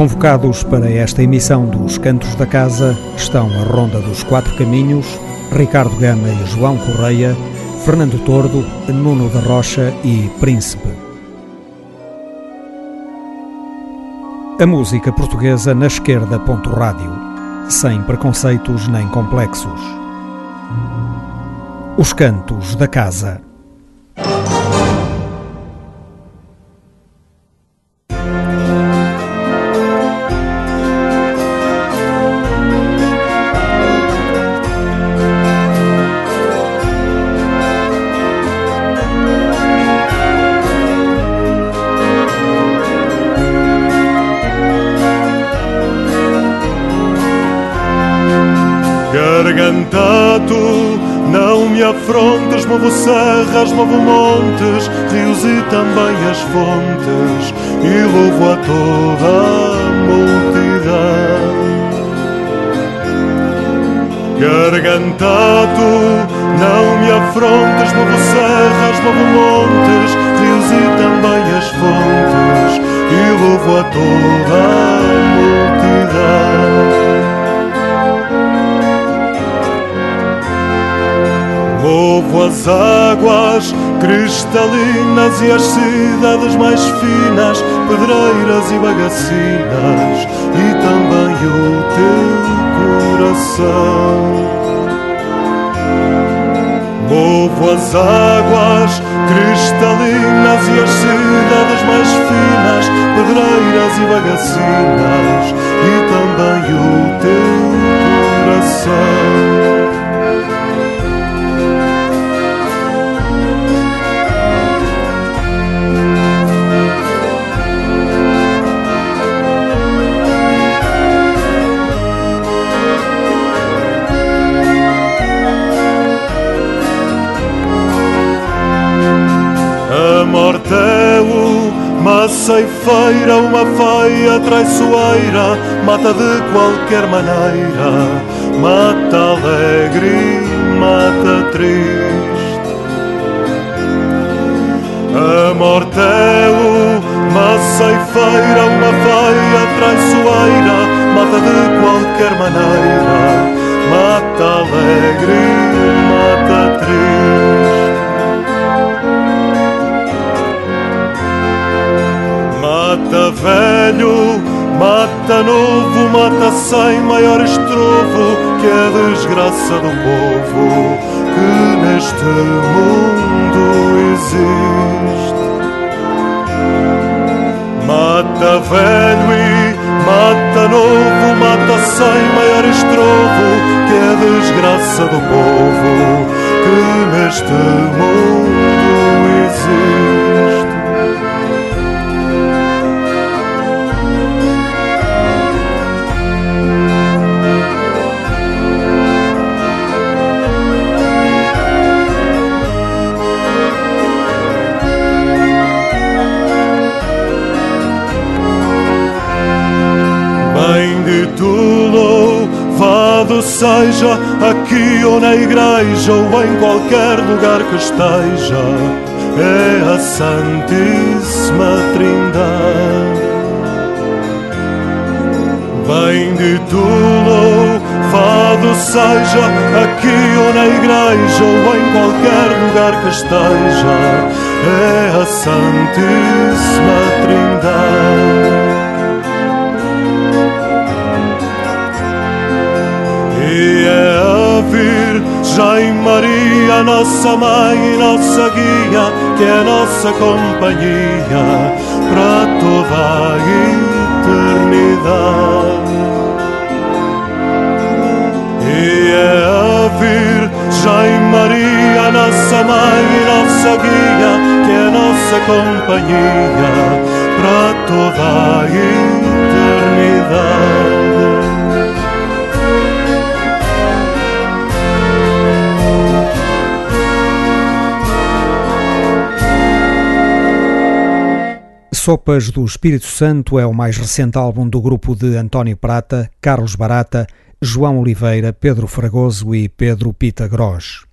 Convocados para esta emissão dos Cantos da Casa estão a Ronda dos Quatro Caminhos, Ricardo Gama e João Correia, Fernando Tordo, Nuno da Rocha e Príncipe. A música portuguesa na esquerda. Rádio, sem preconceitos nem complexos. Os Cantos da Casa. Serras, movo montes, rios e também as fontes, e louvo a toda a multidão. Gargantado, não me afrontes, movo serras, movo montes, rios e também as fontes, e louvo a toda a multidão. Louvo as águas cristalinas e as cidades mais finas, pedreiras e bagacinas, e também o teu coração. Louvo as águas cristalinas e as cidades mais finas, pedreiras e bagacinas, e também o teu coração. É uma ceifeira, uma feia traiçoeira, mata de qualquer maneira, mata alegre, mata triste. A morte é uma ceifeira, uma feia traiçoeira, mata de qualquer maneira, mata alegre, mata triste. Mata velho, mata novo, mata sem maior estrovo que é a desgraça do povo que neste mundo existe. Mata velho e mata novo, mata sem maior estrovo que é a desgraça do povo que neste mundo existe. Seja aqui ou na igreja ou em qualquer lugar que esteja, é a Santíssima Trindade. Bendito louvado seja aqui ou na igreja ou em qualquer lugar que esteja, é a Santíssima Trindade. É a Virgem Maria, nossa mãe e nossa guia, que é nossa companhia para toda a eternidade. E é a Virgem Maria, nossa mãe e nossa guia, que é nossa companhia para toda a eternidade. Sopas do Espírito Santo é o mais recente álbum do grupo de António Prata, Carlos Barata, João Oliveira, Pedro Fragoso e Pedro Pita Gross.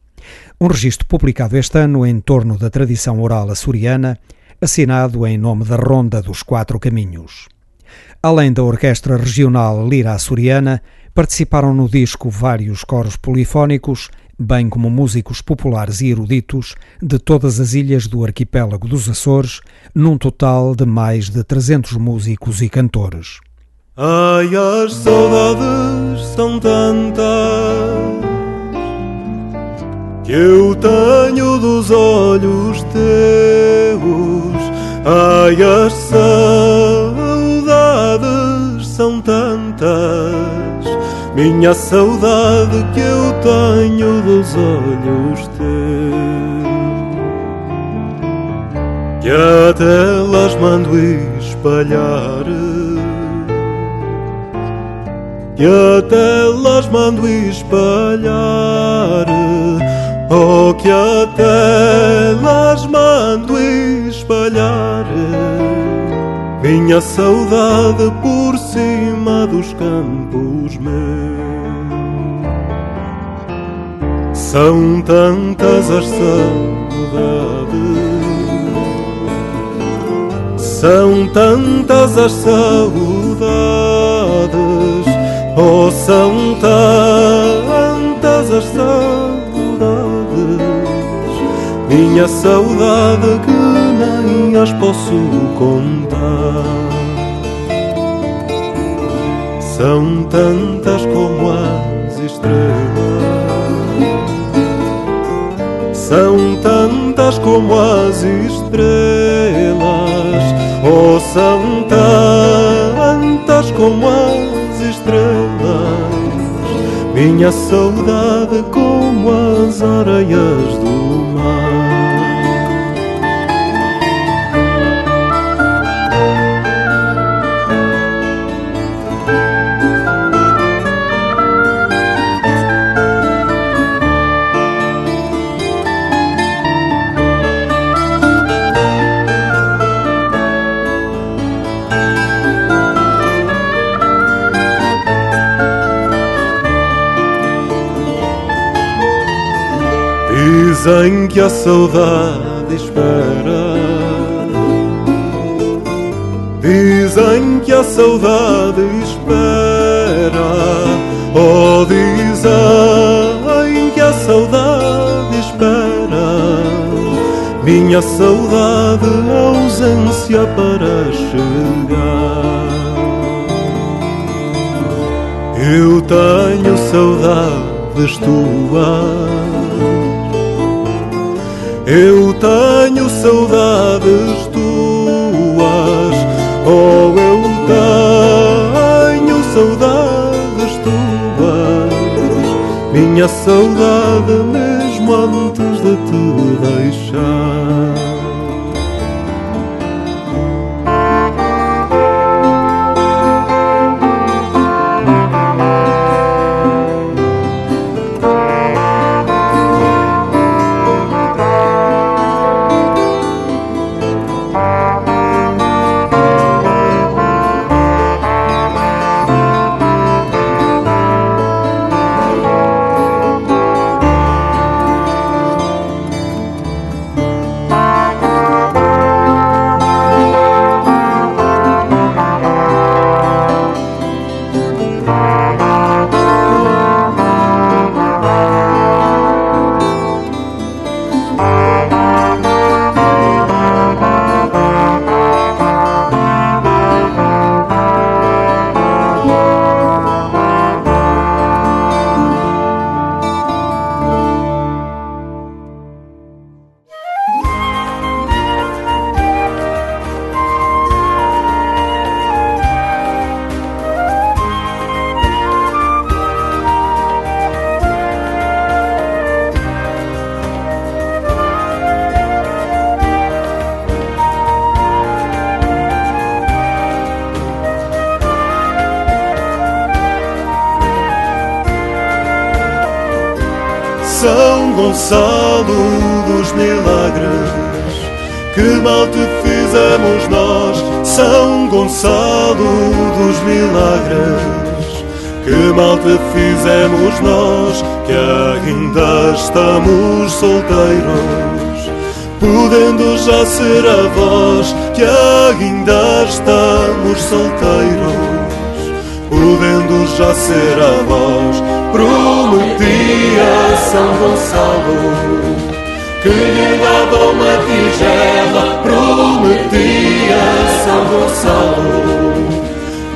Um registro publicado este ano em torno da tradição oral açoriana, assinado em nome da Ronda dos Quatro Caminhos. Além da Orquestra Regional Lira Açoriana, participaram no disco vários coros polifónicos, bem como músicos populares e eruditos de todas as ilhas do arquipélago dos Açores, num total de mais de 300 músicos e cantores. Ai, as saudades são tantas que eu tenho dos olhos teus. Ai, as saudades são tantas, minha saudade que eu tenho dos olhos teus. Que até las mando espalhar. Que até las mando espalhar, oh que até las mando espalhar, minha saudade por cima dos campos meus. São tantas as saudades, são tantas as saudades. Oh, são tantas as saudades, minha saudade que nem as posso contar. São tantas como as estrelas, são tantas como as estrelas, oh, são tantas como as estrelas, minha saudade como as areias do mar. Dizem que a saudade espera. Dizem que a saudade espera. Oh, dizem que a saudade espera. Minha saudade, ausência para chegar. Eu tenho saudades tuas eu tenho saudades tuas, oh, eu tenho saudades tuas, minha saudade mesmo antes de te deixar. Prometia São Gonçalo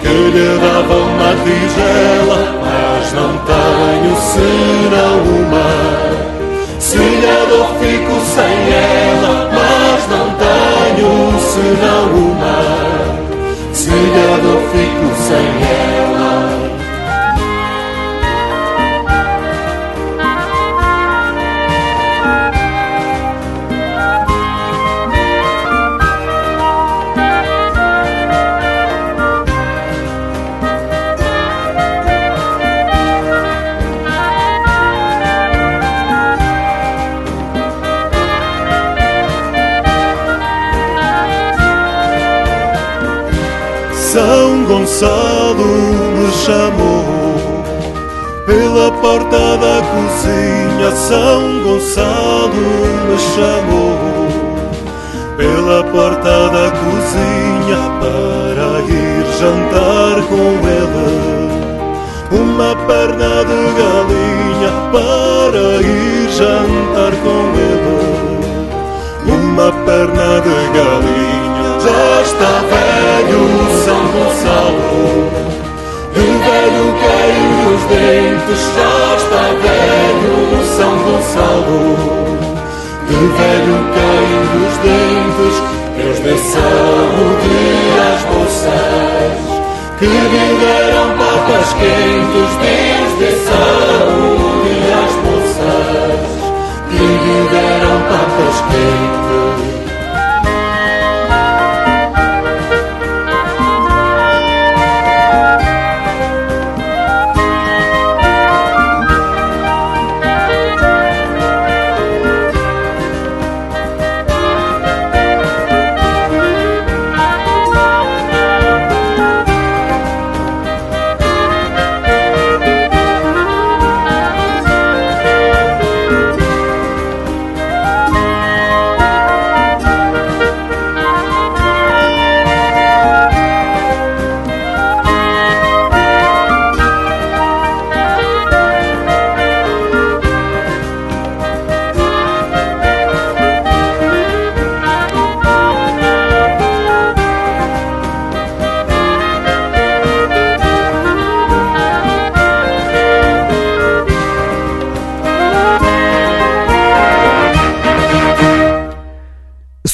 que lhe dava uma tigela, mas não tenho senão uma. Se lhe dou, fico sem ela, mas não tenho senão uma. Se lhe dou, fico sem ela. Gonçalo me chamou pela porta da cozinha. São Gonçalo me chamou pela porta da cozinha para ir jantar com ele. Uma perna de galinha para ir jantar com ele. Uma perna de galinha já está velho São Gonçalo. De velho cair os dentes Já está velho São Gonçalo. De velho cair os dentes Deus dê saúde às moças Que lhe deram papas quentes Deus dê saúde às moças Que lhe deram papas quentes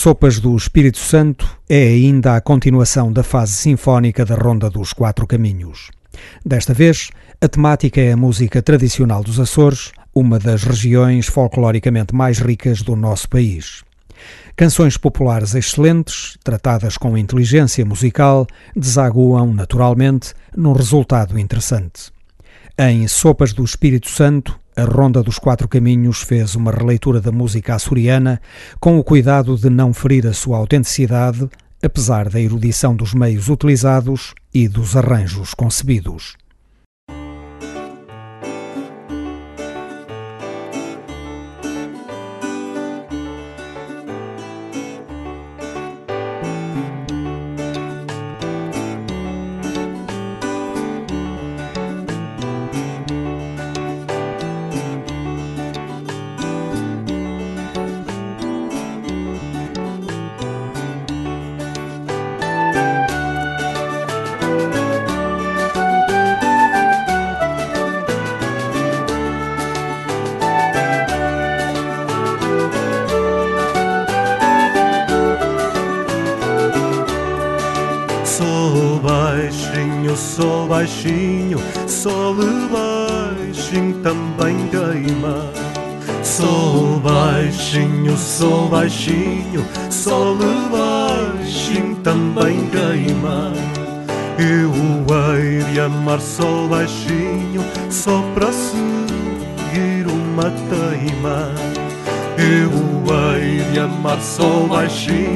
Sopas do Espírito Santo é ainda a continuação da fase sinfónica da Ronda dos Quatro Caminhos. Desta vez, a temática é a música tradicional dos Açores, uma das regiões folcloricamente mais ricas do nosso país. Canções populares excelentes, tratadas com inteligência musical, desaguam naturalmente num resultado interessante. Em Sopas do Espírito Santo, a Ronda dos Quatro Caminhos fez uma releitura da música açoriana com o cuidado de não ferir a sua autenticidade, apesar da erudição dos meios utilizados e dos arranjos concebidos. she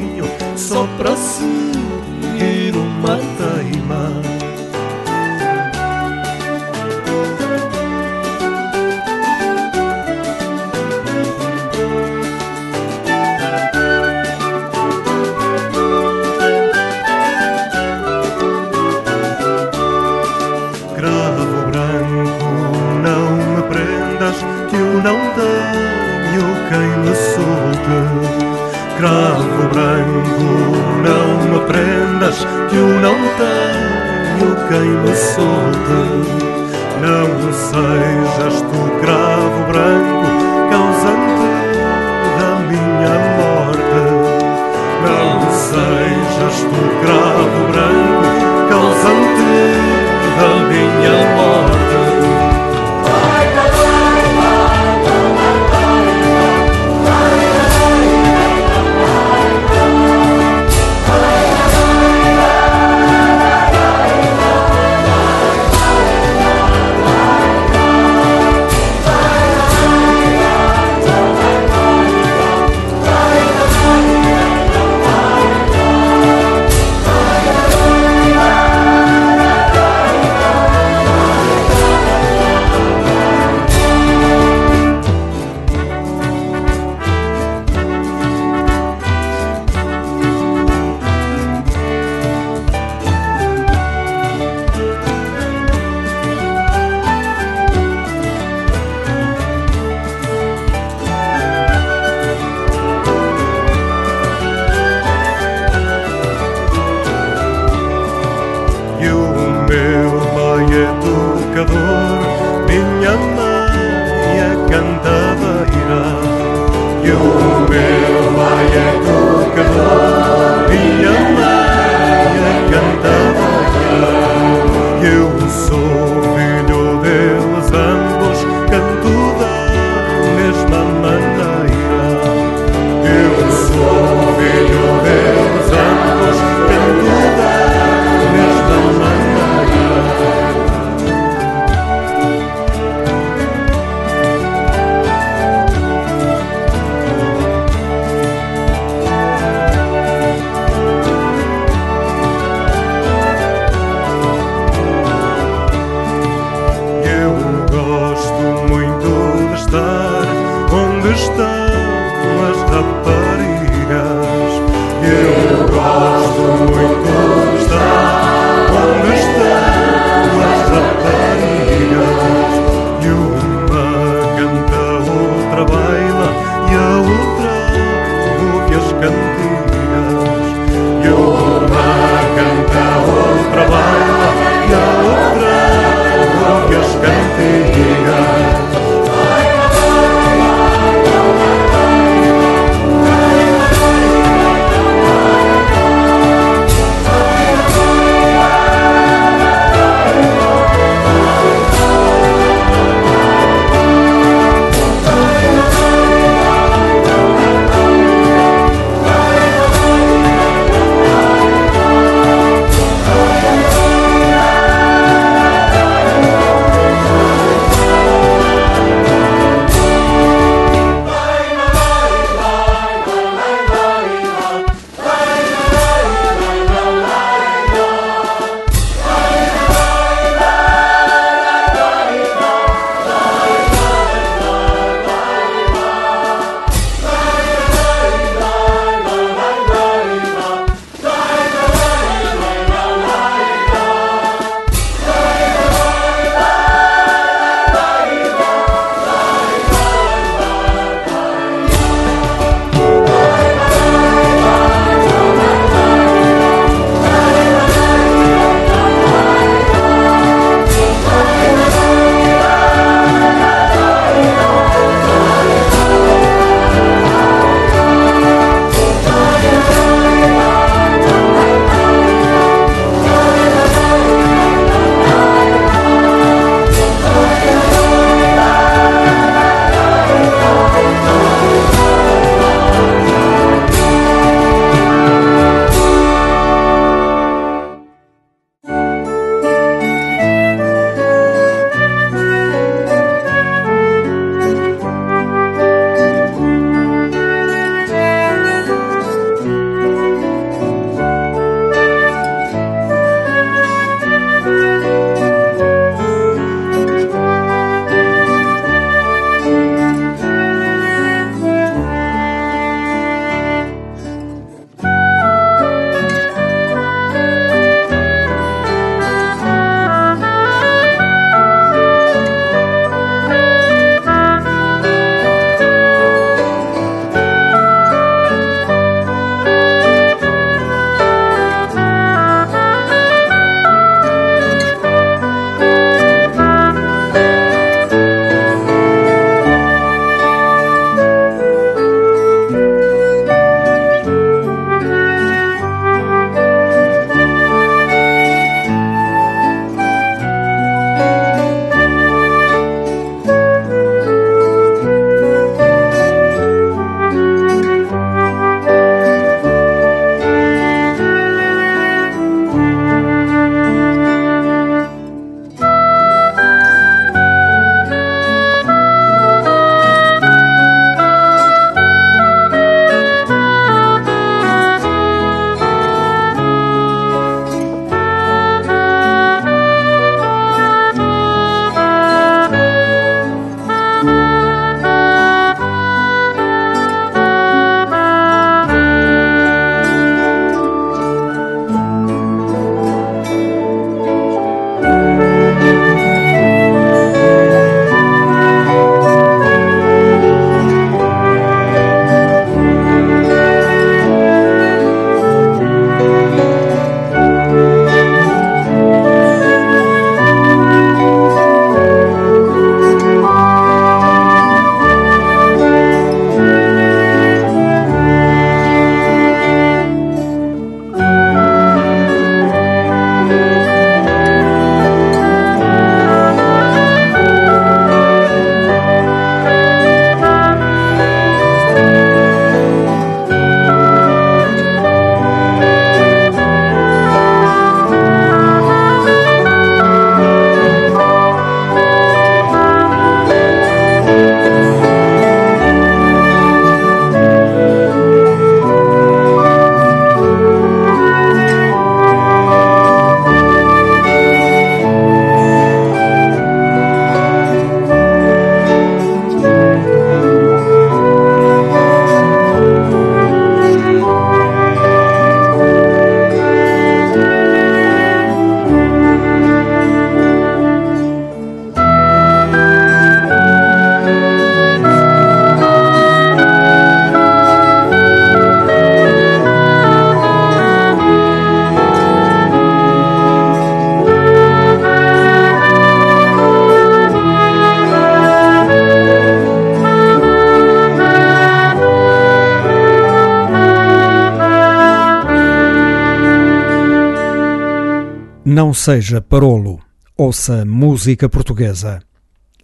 Não seja parolo, ouça música portuguesa.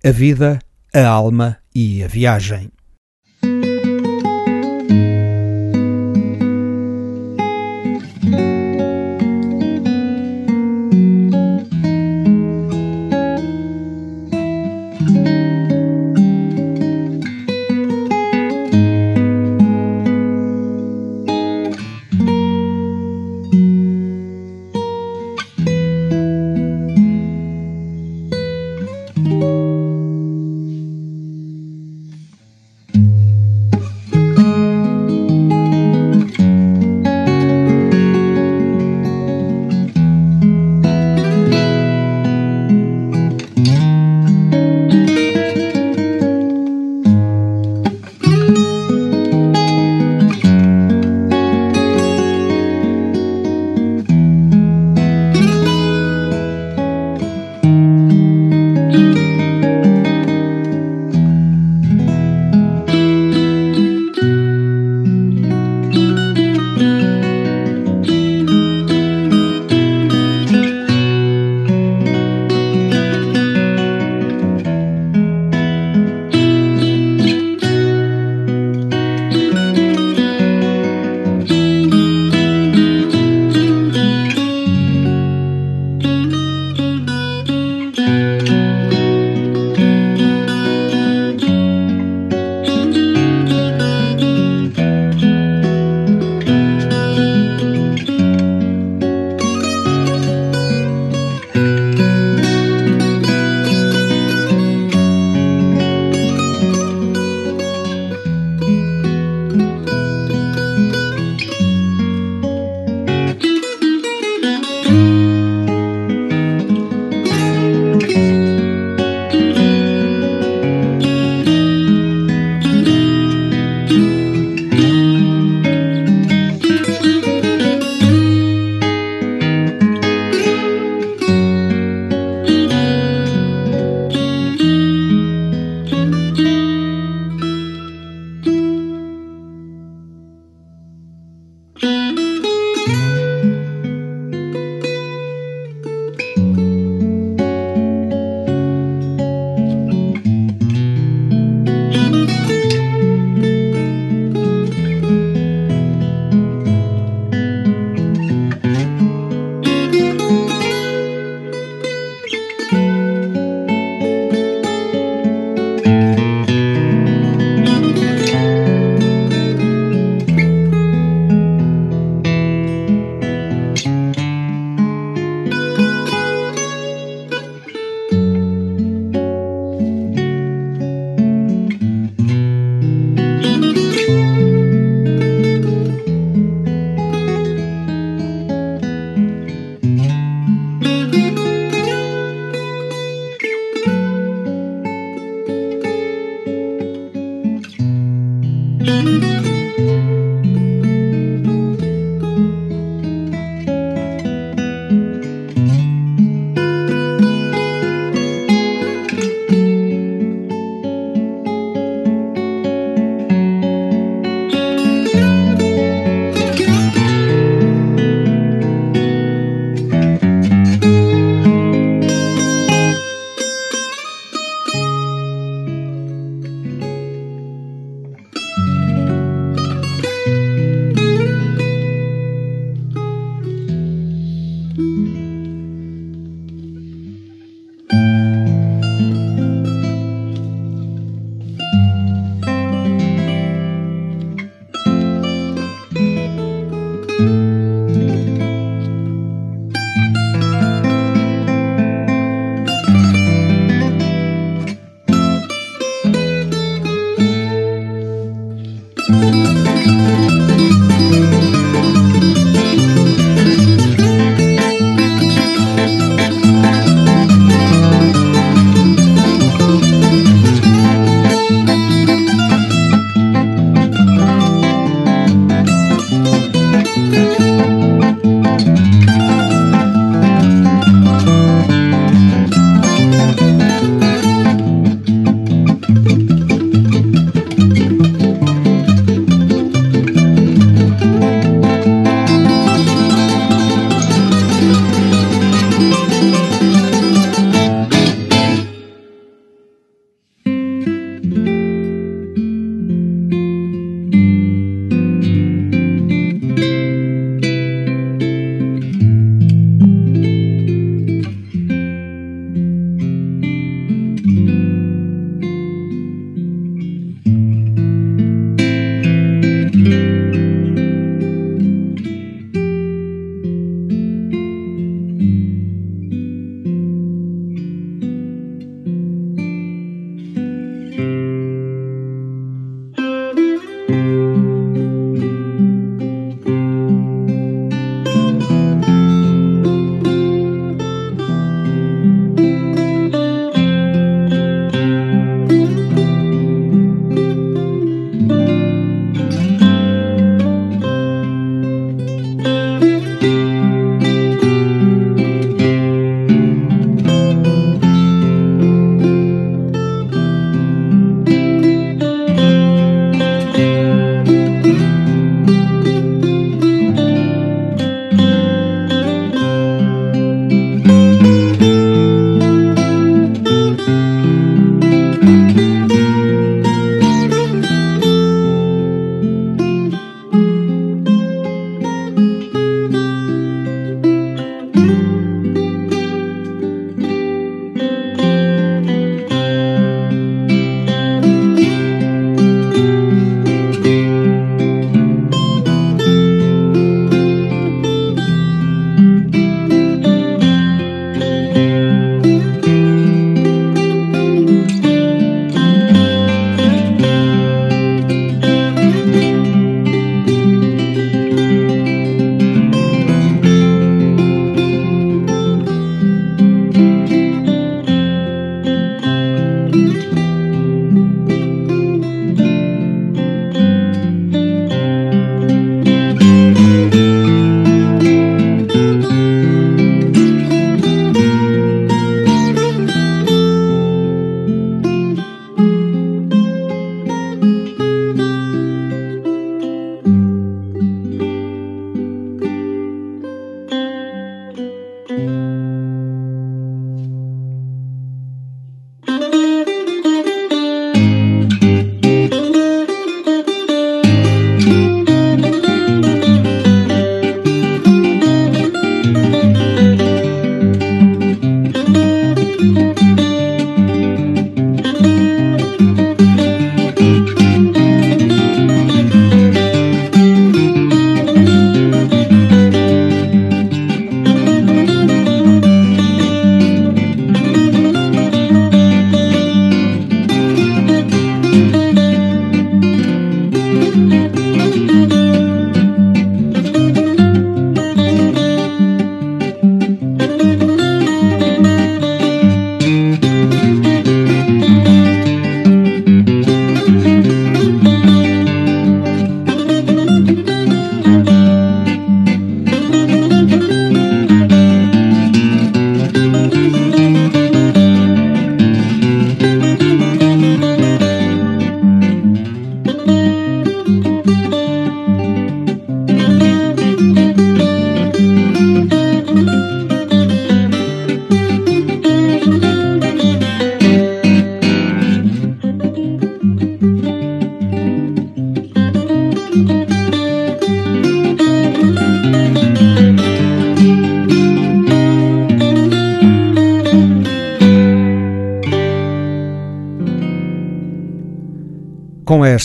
A vida, a alma e a viagem.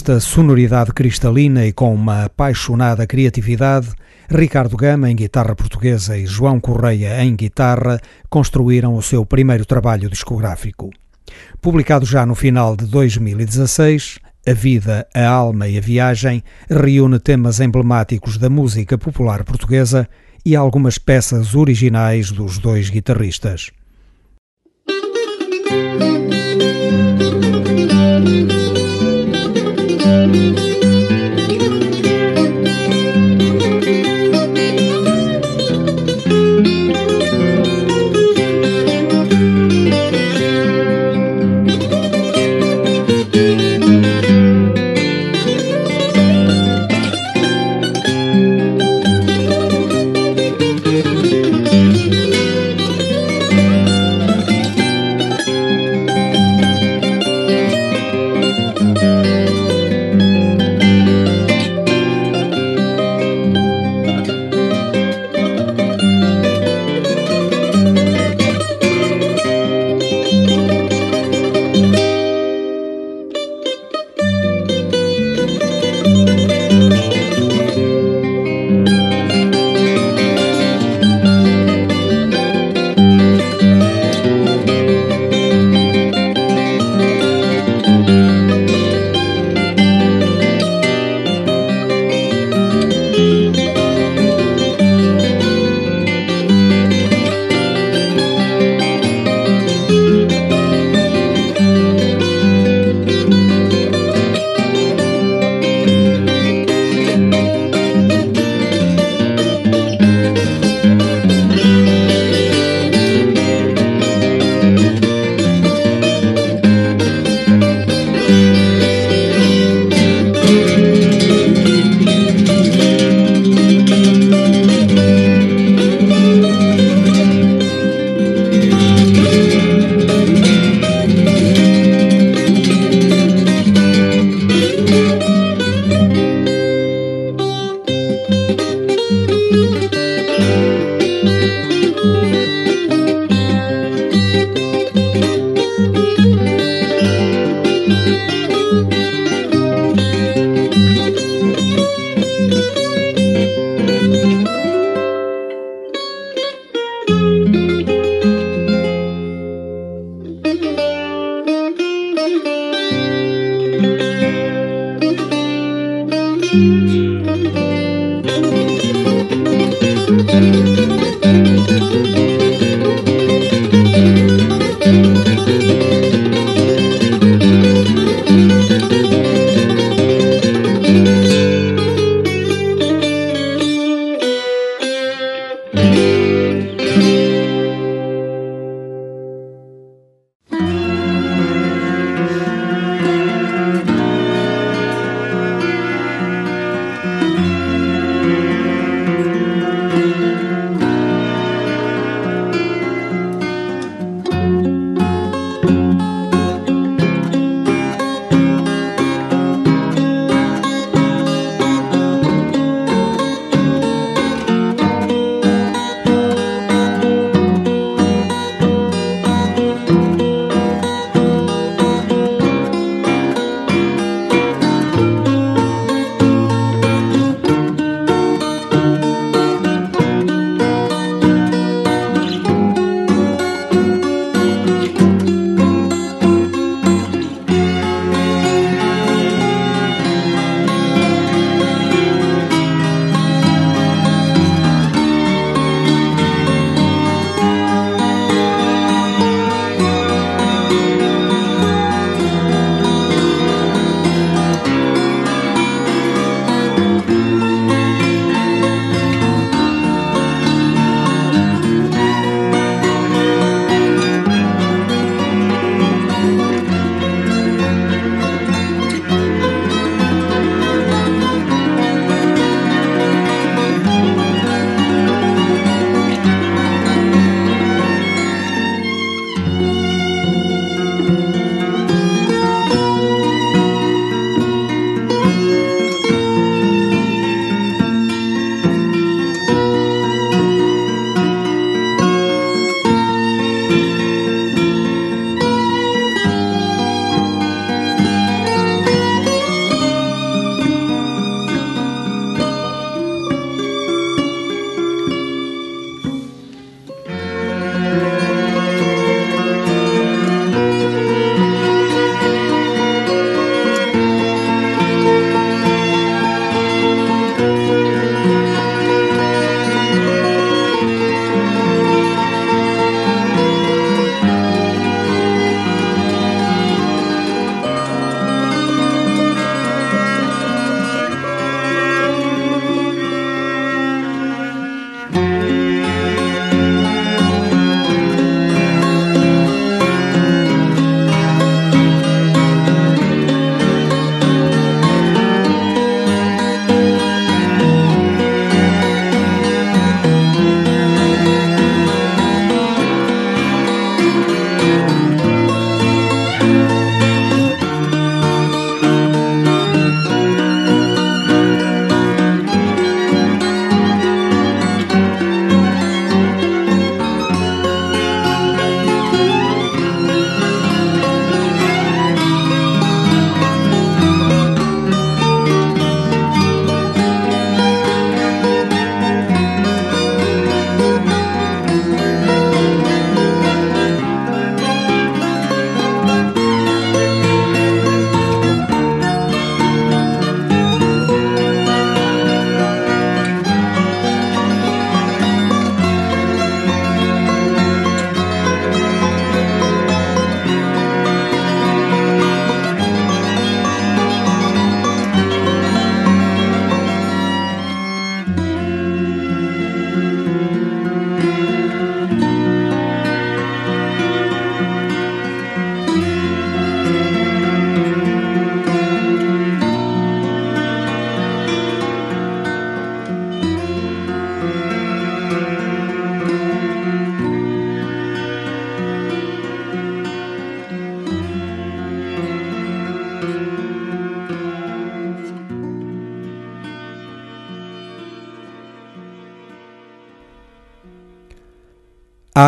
Esta sonoridade cristalina e com uma apaixonada criatividade, Ricardo Gama em guitarra portuguesa e João Correia em guitarra construíram o seu primeiro trabalho discográfico. Publicado já no final de 2016, A Vida, a Alma e a Viagem reúne temas emblemáticos da música popular portuguesa e algumas peças originais dos dois guitarristas. Música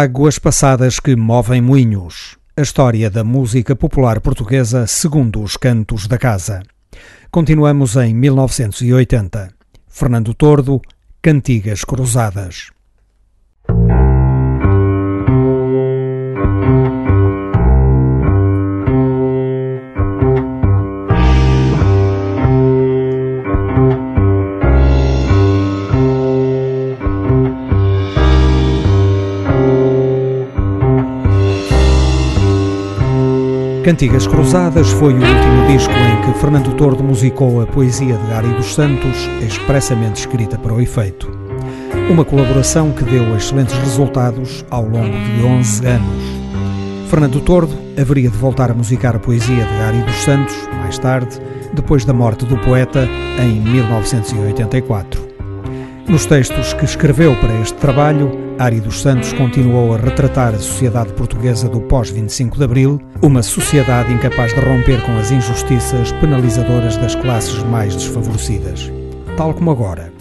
Águas passadas que movem moinhos. A história da música popular portuguesa segundo os cantos da casa. Continuamos em 1980. Fernando Tordo, Cantigas Cruzadas. Cantigas Cruzadas foi o último disco em que Fernando Tordo musicou a poesia de Gary dos Santos, expressamente escrita para o efeito. Uma colaboração que deu excelentes resultados ao longo de 11 anos. Fernando Tordo haveria de voltar a musicar a poesia de Gary dos Santos, mais tarde, depois da morte do poeta, em 1984. Nos textos que escreveu para este trabalho, Ari dos Santos continuou a retratar a sociedade portuguesa do pós-25 de Abril, uma sociedade incapaz de romper com as injustiças penalizadoras das classes mais desfavorecidas. Tal como agora.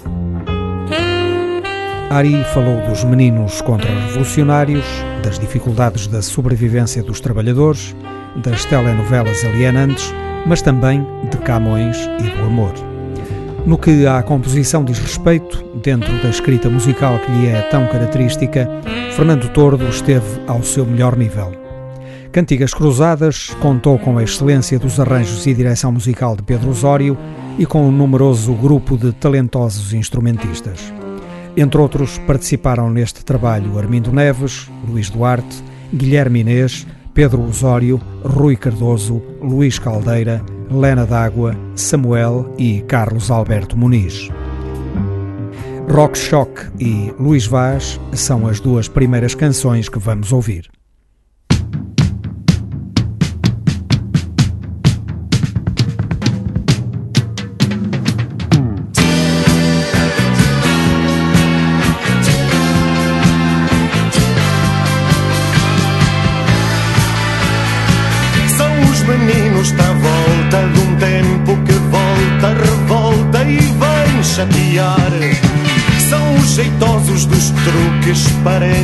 Ari falou dos meninos contra-revolucionários, das dificuldades da sobrevivência dos trabalhadores, das telenovelas alienantes, mas também de Camões e do amor. No que à composição diz respeito, dentro da escrita musical que lhe é tão característica, Fernando Tordo esteve ao seu melhor nível. Cantigas Cruzadas contou com a excelência dos arranjos e direção musical de Pedro Osório e com um numeroso grupo de talentosos instrumentistas. Entre outros, participaram neste trabalho Armindo Neves, Luís Duarte, Guilherme Inês, Pedro Osório, Rui Cardoso, Luís Caldeira, Lena D'Água, Samuel e Carlos Alberto Muniz. Rock Shock e Luís Vaz são as duas primeiras canções que vamos ouvir. Truques,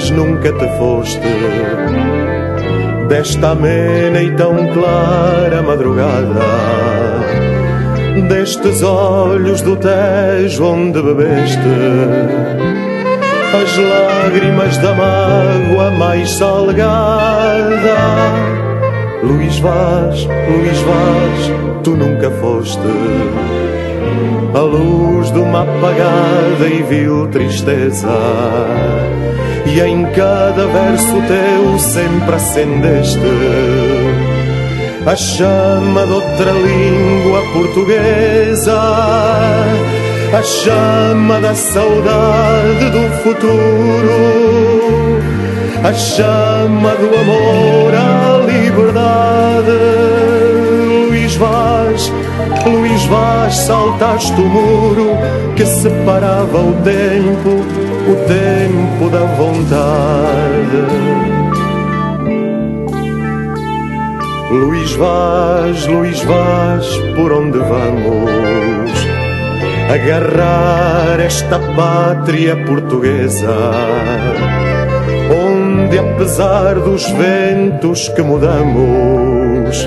Vaz, nunca te foste desta amena e tão clara madrugada, destes olhos do Tejo onde bebeste as lágrimas da mágoa mais salgada. Luís Vaz, Luís Vaz, tu nunca foste a luz de uma apagada e vil tristeza. E em cada verso teu sempre acendeste a chama de outra língua portuguesa, a chama da saudade do futuro, a chama do amor à liberdade. Vaz, Luís Vaz, saltaste o muro que separava o tempo, o tempo da vontade. Luís Vaz, Luís Vaz, por onde vamos? Agarrar esta pátria portuguesa, onde apesar dos ventos que mudamos,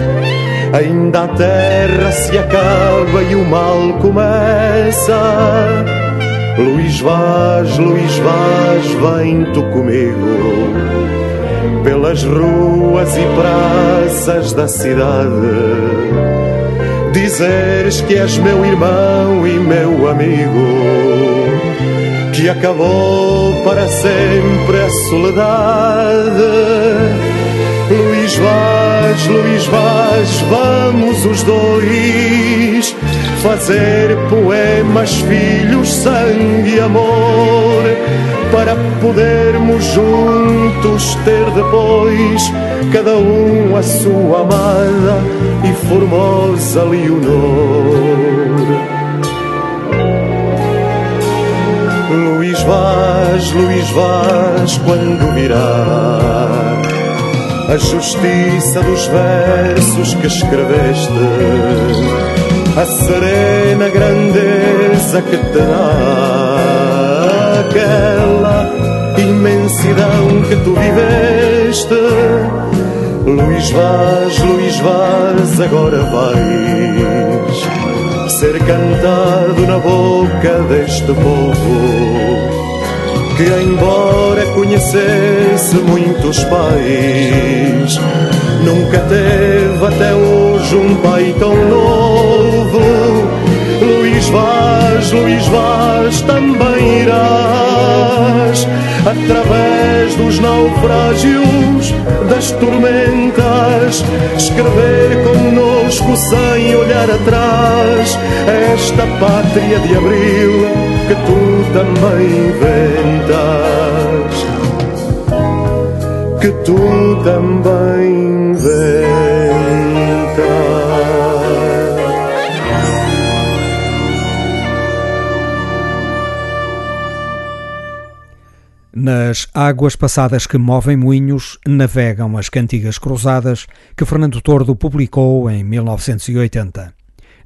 Ainda a terra se acaba e o mal começa. Luís Vaz, Luís Vaz, vem tu comigo pelas ruas e praças da cidade. Dizeres que és meu irmão e meu amigo, que acabou para sempre a soledade Luís Vaz, Luís Vaz, vamos os dois fazer poemas, filhos, sangue e amor, para podermos juntos ter depois cada um a sua amada e formosa Leonor. Luís Vaz, Luís Vaz, quando virá a justiça dos versos que escreveste, a serena grandeza que te dá aquela imensidão que tu viveste. Luís Vaz, Luís Vaz, agora vais ser cantado na boca deste povo que embora conhecesse muitos pais, nunca teve até hoje um pai tão novo. Luís Vaz, Luís Vaz, também irás através dos naufrágios, das tormentas, escrever conosco sem olhar atrás esta pátria de abril que tu também inventas, que tu também Nas águas passadas que movem moinhos, navegam as cantigas cruzadas que Fernando Tordo publicou em 1980.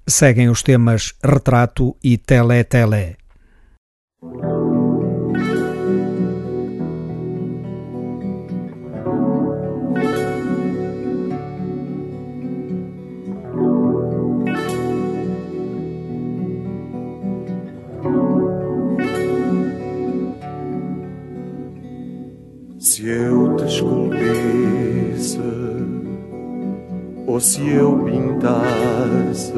Seguem os temas Retrato e Tele Tele. Se eu te esculpisse ou se eu pintasse.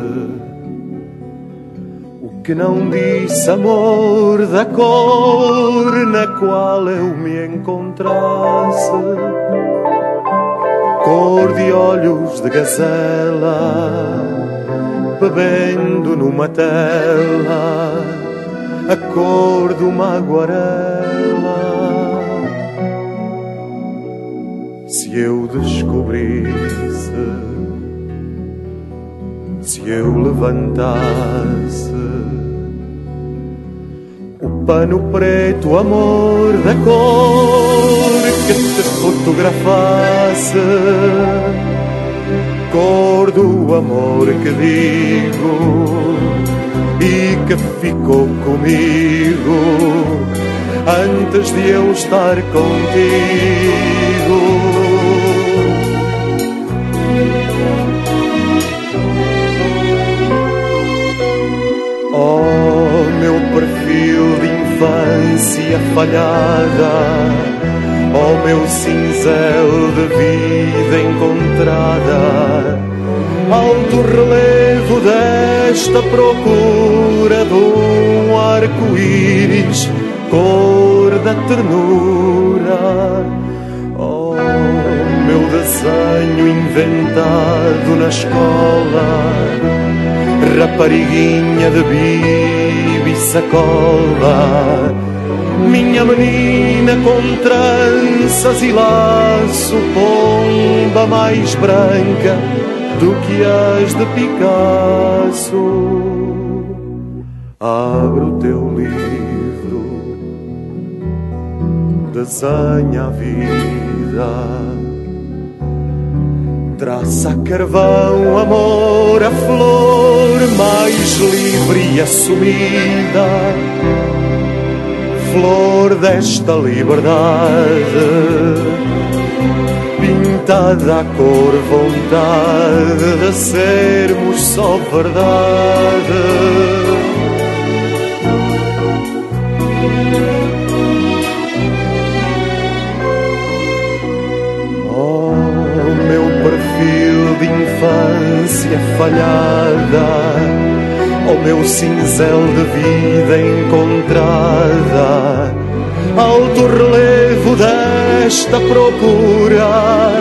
O que não disse amor da cor na qual eu me encontrasse, cor de olhos de gazela, bebendo numa tela. A cor de uma aguarela se eu descobrisse, se eu levantasse o pano preto, amor da cor que te fotografasse, cor do amor que digo e que ficou comigo antes de eu estar contigo. Infância falhada, oh, meu cinzel de vida encontrada, alto relevo desta procura de um arco-íris, cor da ternura. Oh, meu desenho inventado na escola rapariguinha de bibi sacola, minha menina com tranças e laço, pomba mais branca do que as de Picasso. Abre o teu livro, desenha a vida Traça carvão, amor, a flor mais livre e assumida, flor desta liberdade, pintada a cor, vontade de sermos só verdade. De infância falhada, ao meu cinzel de vida encontrada, alto relevo desta procura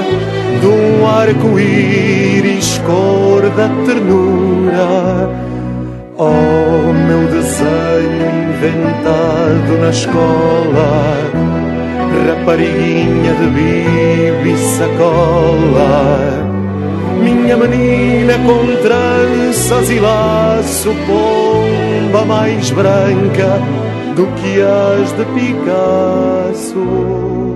de um arco-íris cor da ternura. Oh, meu desenho inventado na escola, rapariguinha de bibi sacola minha menina com tranças e laço, pomba mais branca do que as de Picasso.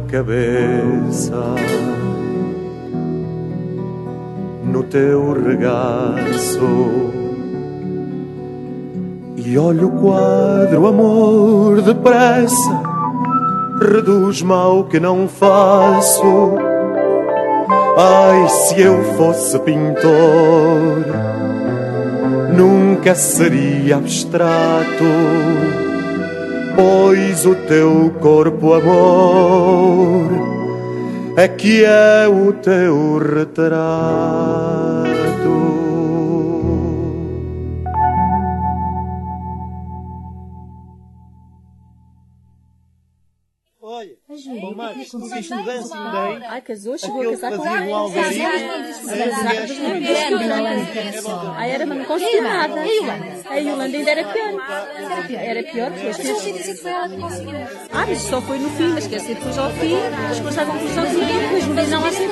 Cabeça no teu regaço. E olho o quadro, amor, depressa, reduz mal que não faço. Ai, se eu fosse pintor, nunca seria abstrato pois o teu corpo, amor, é que é o teu retrato. Marcos, tu viste mudança daí? Ai, casou, chegou a casar com um algarismo. Ai, era, mas não conseguia nada. A Yolanda ainda era pior. Era pior, porque as. Ah, mas só foi no fim, mas quer dizer, depois ao fim, as coisas à conclusão, sim, depois não não assim.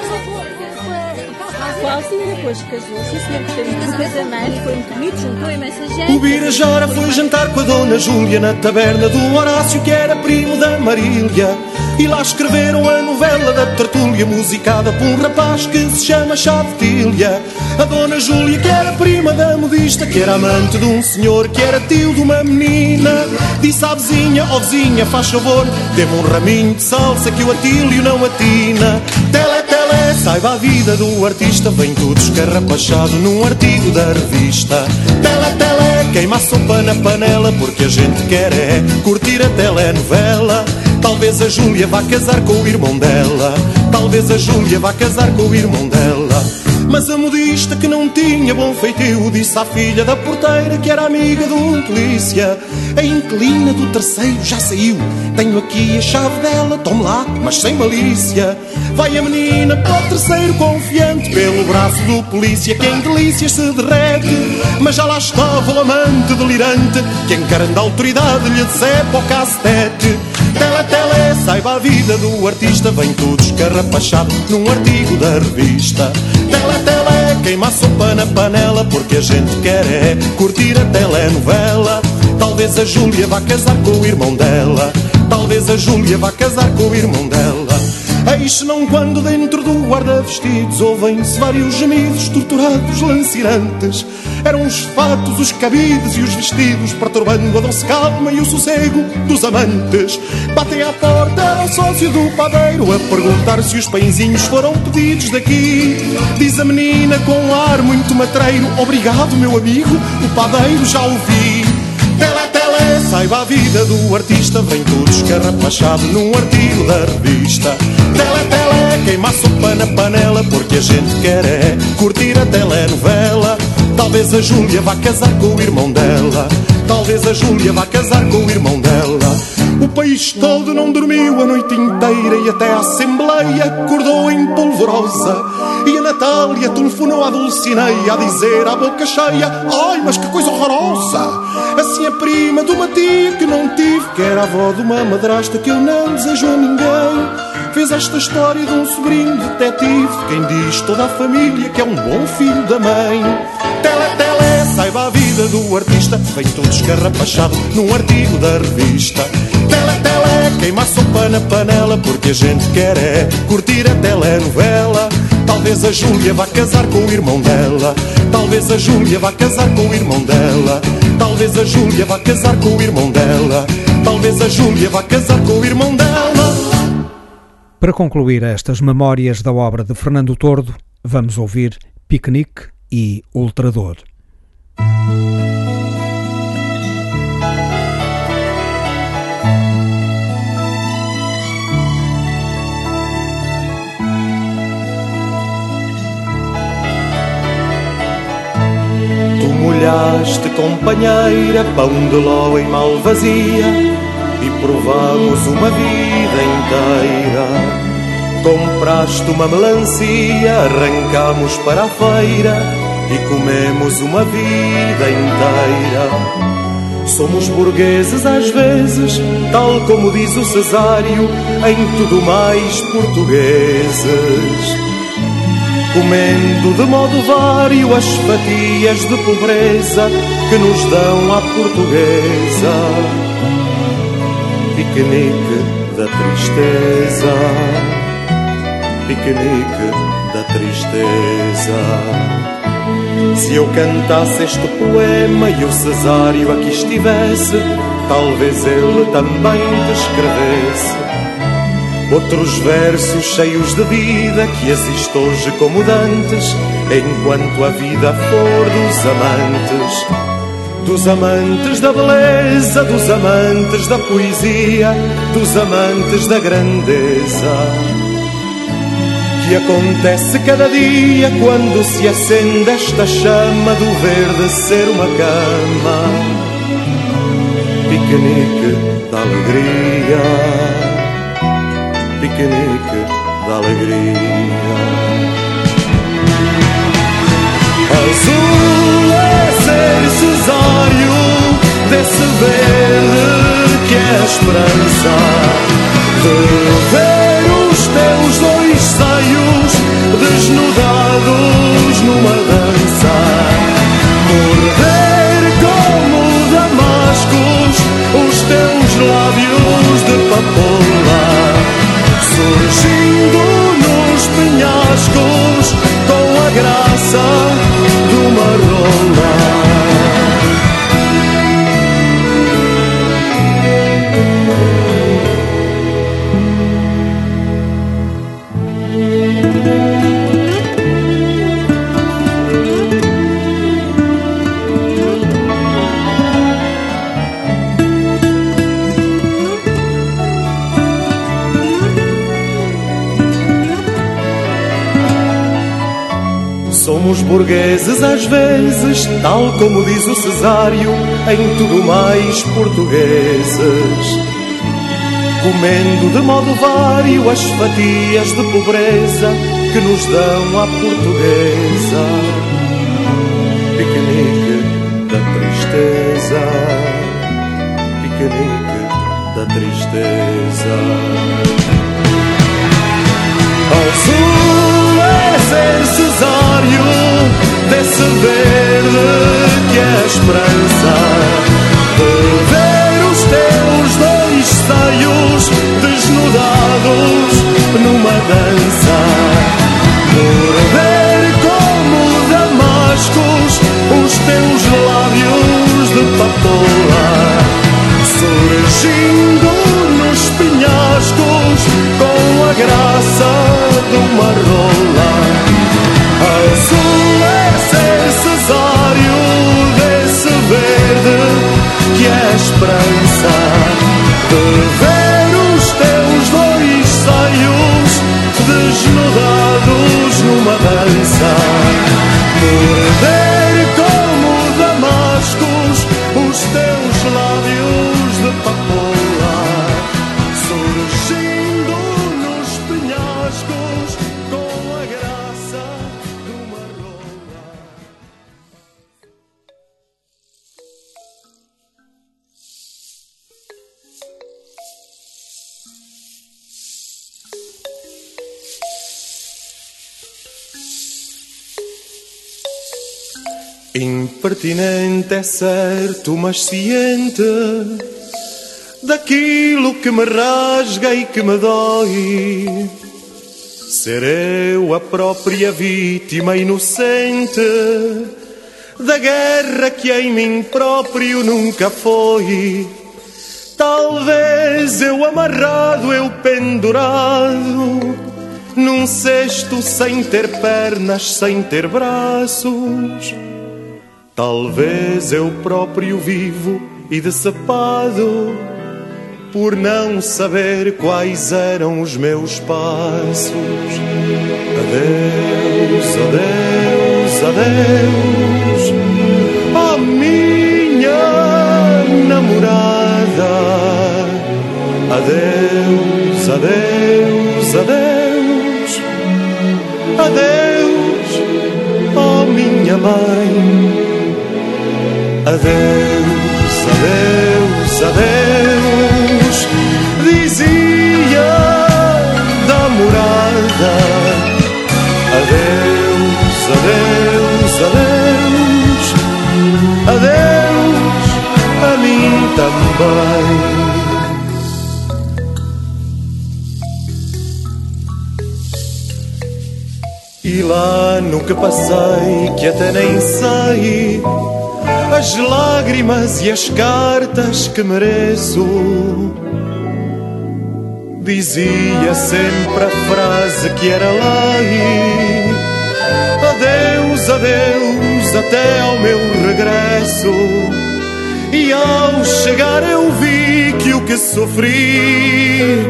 Qual sim, depois casou, sim senhor, gostei muito do casamento, foi muito bonito, juntou imensa gente. O Birajara foi jantar com a dona Júlia na taberna do Horácio, que era primo da Marília. E lá escreveram a novela da tertúlia Musicada por um rapaz que se chama Chavetilha A dona Júlia que era prima da modista Que era amante de um senhor que era tio de uma menina Disse à vizinha, ó oh, vizinha, faz favor Dê-me um raminho de salsa que o Atílio não atina. Tele, tele, saiba a vida do artista Vem tudo escarrapachado num artigo da revista. Tele, tele, queima a sopa na panela Porque a gente quer é curtir a telenovela Talvez a Júlia vá casar com o irmão dela. Talvez a Júlia vá casar com o irmão dela. Mas a modista que não tinha bom feitio disse à filha da porteira que era amiga de um polícia. A inquilina do terceiro já saiu. Tenho aqui a chave dela, tome lá, mas sem malícia. Vai a menina para o terceiro confiante pelo braço do polícia que em delícias se derrete. Mas já lá estava o amante delirante que encarando a autoridade lhe decepa o cacetete. Tele, tele, saiba a vida do artista, vem tudo escarrapachado num artigo da revista. Tele, tele, queima a sopa na panela, porque a gente quer é curtir a telenovela. Talvez a Júlia vá casar com o irmão dela. Talvez a Júlia vá casar com o irmão dela. Eis não quando dentro do guarda-vestidos ouvem-se vários gemidos torturados, lancinantes. Eram os fatos, os cabides e os vestidos, perturbando a doce calma e o sossego dos amantes. Batem à porta ao sócio do padeiro a perguntar se os pãezinhos foram pedidos daqui. Diz a menina com um ar muito matreiro: Obrigado, meu amigo, o padeiro já ouvi. Tele, tele, saiba a vida do artista, vem tudo escarrapachado num artigo da revista. Tele, tele, queima a sopa na panela, porque a gente quer é curtir a telenovela. Talvez a Júlia vá casar com o irmão dela. Talvez a Júlia vá casar com o irmão dela. O país todo não dormiu a noite inteira e até a Assembleia acordou em polvorosa. E a Natália telefonou à Dulcineia a dizer à boca cheia: Ai, mas que coisa horrorosa! Assim a prima de uma tia que não tive, que era a avó de uma madrasta que eu não desejo a ninguém. Fez esta história de um sobrinho detetive, quem diz toda a família que é um bom filho da mãe. Tele, tele, saiba a vida do artista, vem todo escarrapachado num artigo da revista. Tele, tele, queima a sopa na panela, porque a gente quer é curtir a telenovela. Talvez a Júlia vá casar com o irmão dela. Talvez a Júlia vá casar com o irmão dela. Talvez a Júlia vá casar com o irmão dela. Talvez a Júlia vá casar com o irmão dela. Para concluir estas memórias da obra de Fernando Tordo, vamos ouvir Piquenique e Ultrador. Tu molhaste, companheira, pão de ló em malvazia e provamos uma vida inteira. Compraste uma melancia, arrancamos para a feira e comemos uma vida inteira. Somos burgueses às vezes, tal como diz o Cesário, em tudo mais portugueses comendo de modo vário as fatias de pobreza que nos dão à portuguesa. Piquenique da tristeza, piquenique da tristeza. Se eu cantasse este poema e o Cesário aqui estivesse, talvez ele também te escrevesse. Outros versos cheios de vida que existe hoje como dantes, enquanto a vida for dos amantes. Dos amantes da beleza, dos amantes da poesia, dos amantes da grandeza. Que acontece cada dia quando se acende esta chama do verde ser uma cama. Piquenique da alegria piquenique da alegria. Azul ser cesário desse verde que é a esperança de ver os teus dois seios desnudados numa dança. Morder como damascos os teus lábios de papoula surgindo nos penhascos graça de uma rola. Somos burgueses às vezes, tal como diz o Cesário, em tudo mais portugueses. Comendo de modo vário as fatias de pobreza que nos dão a portuguesa. Piquenique da tristeza, piquenique da tristeza. Que a esperança de ver os teus dois seios desnudados numa dança. Por ver como damascos os teus lábios de papoula. Surgindo nos penhascos com a graça de uma a esperança de ver os teus dois seios desnudados numa dança. Por Impertinente é certo, mas ciente daquilo que me rasga e que me dói. Ser eu a própria vítima inocente da guerra que em mim próprio nunca foi. Talvez eu amarrado, eu pendurado num cesto sem ter pernas, sem ter braços. Talvez eu próprio vivo e decepado por não saber quais eram os meus passos. Adeus, adeus, adeus, oh minha namorada. Adeus, adeus, adeus, adeus, oh minha mãe. Adeus, adeus, adeus, dizia da morada. Adeus, adeus, adeus, adeus, a mim também. E lá que passei, que até nem sei as lágrimas e as cartas que mereço. Dizia sempre a frase que era lei: Adeus, adeus, até ao meu regresso. E ao chegar eu vi que o que sofri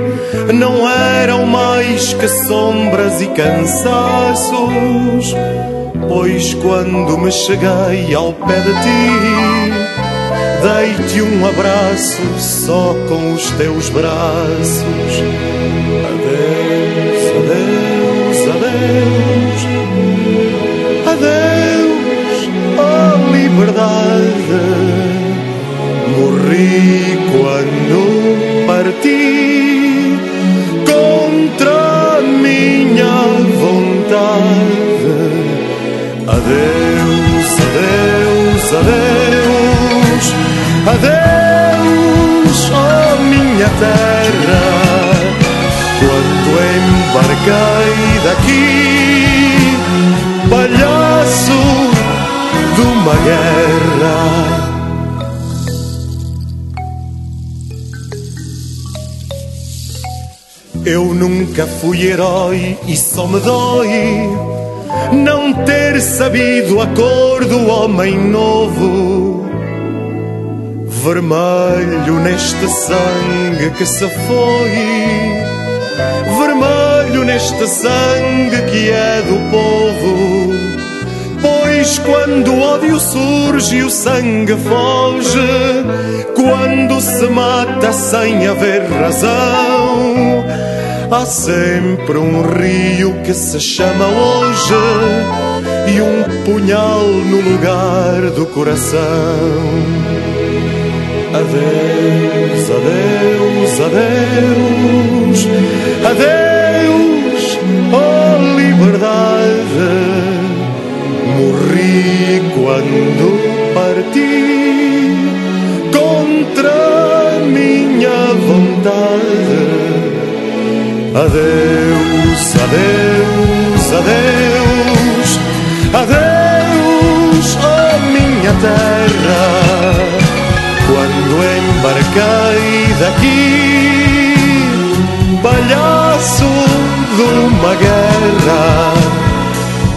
não eram mais que sombras e cansaços. Pois quando me cheguei ao pé de ti, dei-te um abraço só com os teus braços. Adeus, adeus, adeus, adeus, oh liberdade. Morri quando parti contra a minha vontade. Adeus, adeus, adeus, adeus, oh minha terra. Quando embarquei daqui, palhaço de uma guerra. Eu nunca fui herói e só me dói não ter sabido a cor do homem novo. Vermelho neste sangue que se foi, vermelho neste sangue que é do povo. surge e o sangue foge, quando se mata sem haver razão. Há sempre um rio que se chama hoje e um punhal no lugar do coração. Adeus, adeus, adeus, adeus, oh liberdade. Morri quando parti contra minha vontade. Adeus, adeus, adeus, adeus, oh minha terra. Quando embarquei daqui, palhaço de uma guerra,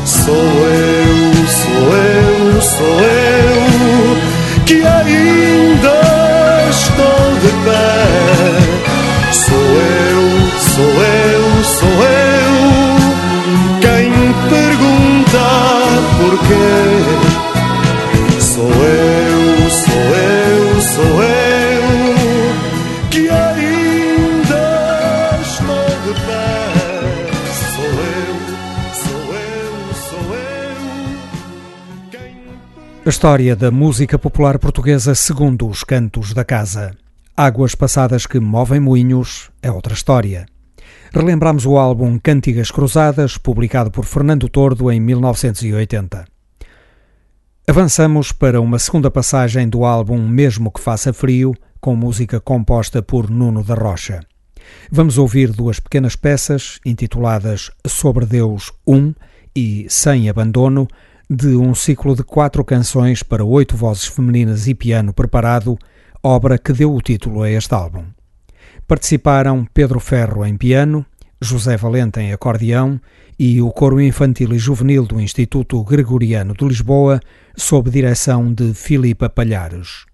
sou eu, sou eu, sou eu, que ainda estou de pé. Sou eu, sou eu, porquê. Sou eu, sou eu, sou eu, que ainda estou de pé. Sou eu, sou eu, sou eu, quem A história da música popular portuguesa segundo os cantos da casa. Águas passadas que movem moinhos é outra história. Relembramos o álbum Cantigas Cruzadas, publicado por Fernando Tordo em 1980. Avançamos para uma segunda passagem do álbum Mesmo que Faça Frio, com música composta por Nuno da Rocha. Vamos ouvir duas pequenas peças intituladas Sobre Deus 1 e Sem Abandono, de um ciclo de quatro canções para oito vozes femininas e piano preparado, obra que deu o título a este álbum. Participaram Pedro Ferro em piano, José Valente em acordeão e o coro infantil e juvenil do Instituto Gregoriano de Lisboa, sob direção de Filipa Palhares.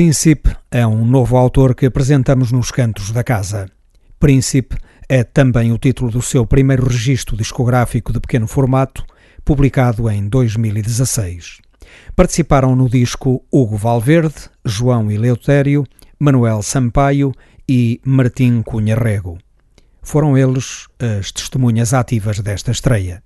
Príncipe é um novo autor que apresentamos nos cantos da casa. Príncipe é também o título do seu primeiro registro discográfico de pequeno formato, publicado em 2016. Participaram no disco Hugo Valverde, João Eleutério, Manuel Sampaio e Martim Cunha Rego. Foram eles as testemunhas ativas desta estreia.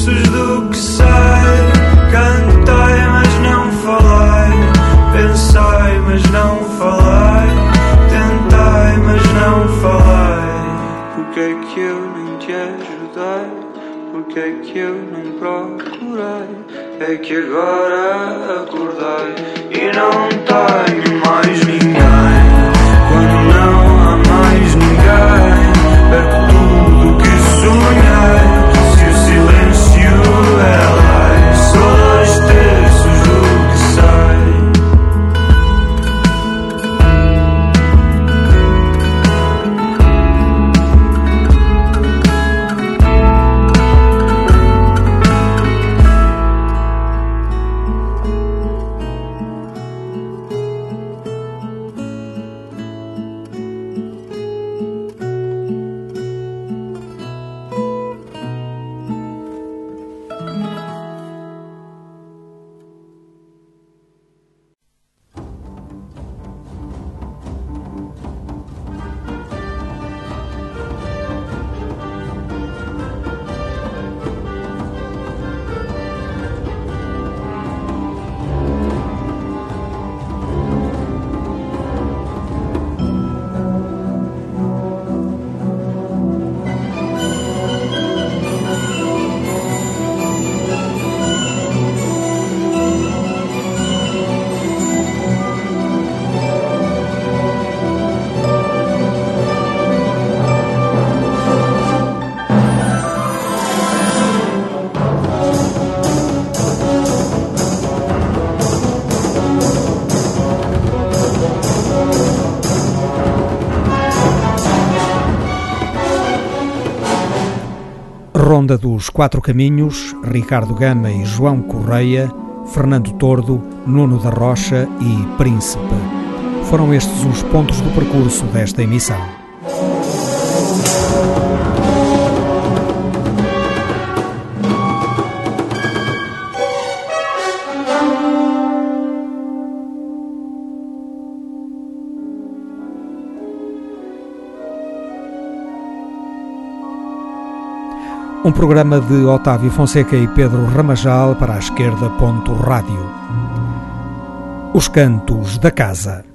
versos do que sei. Cantei, mas não falei. Pensei, mas não falei. Tentei, mas não falei. Porque é que eu nem te ajudei? Porque é que eu não procurei? É que agora acordei e não tenho Quatro Caminhos, Ricardo Gama e João Correia, Fernando Tordo, Nuno da Rocha e Príncipe. Foram estes os pontos do percurso desta emissão. Um programa de Otávio Fonseca e Pedro Ramajal para a esquerda. Rádio. Os Cantos da Casa.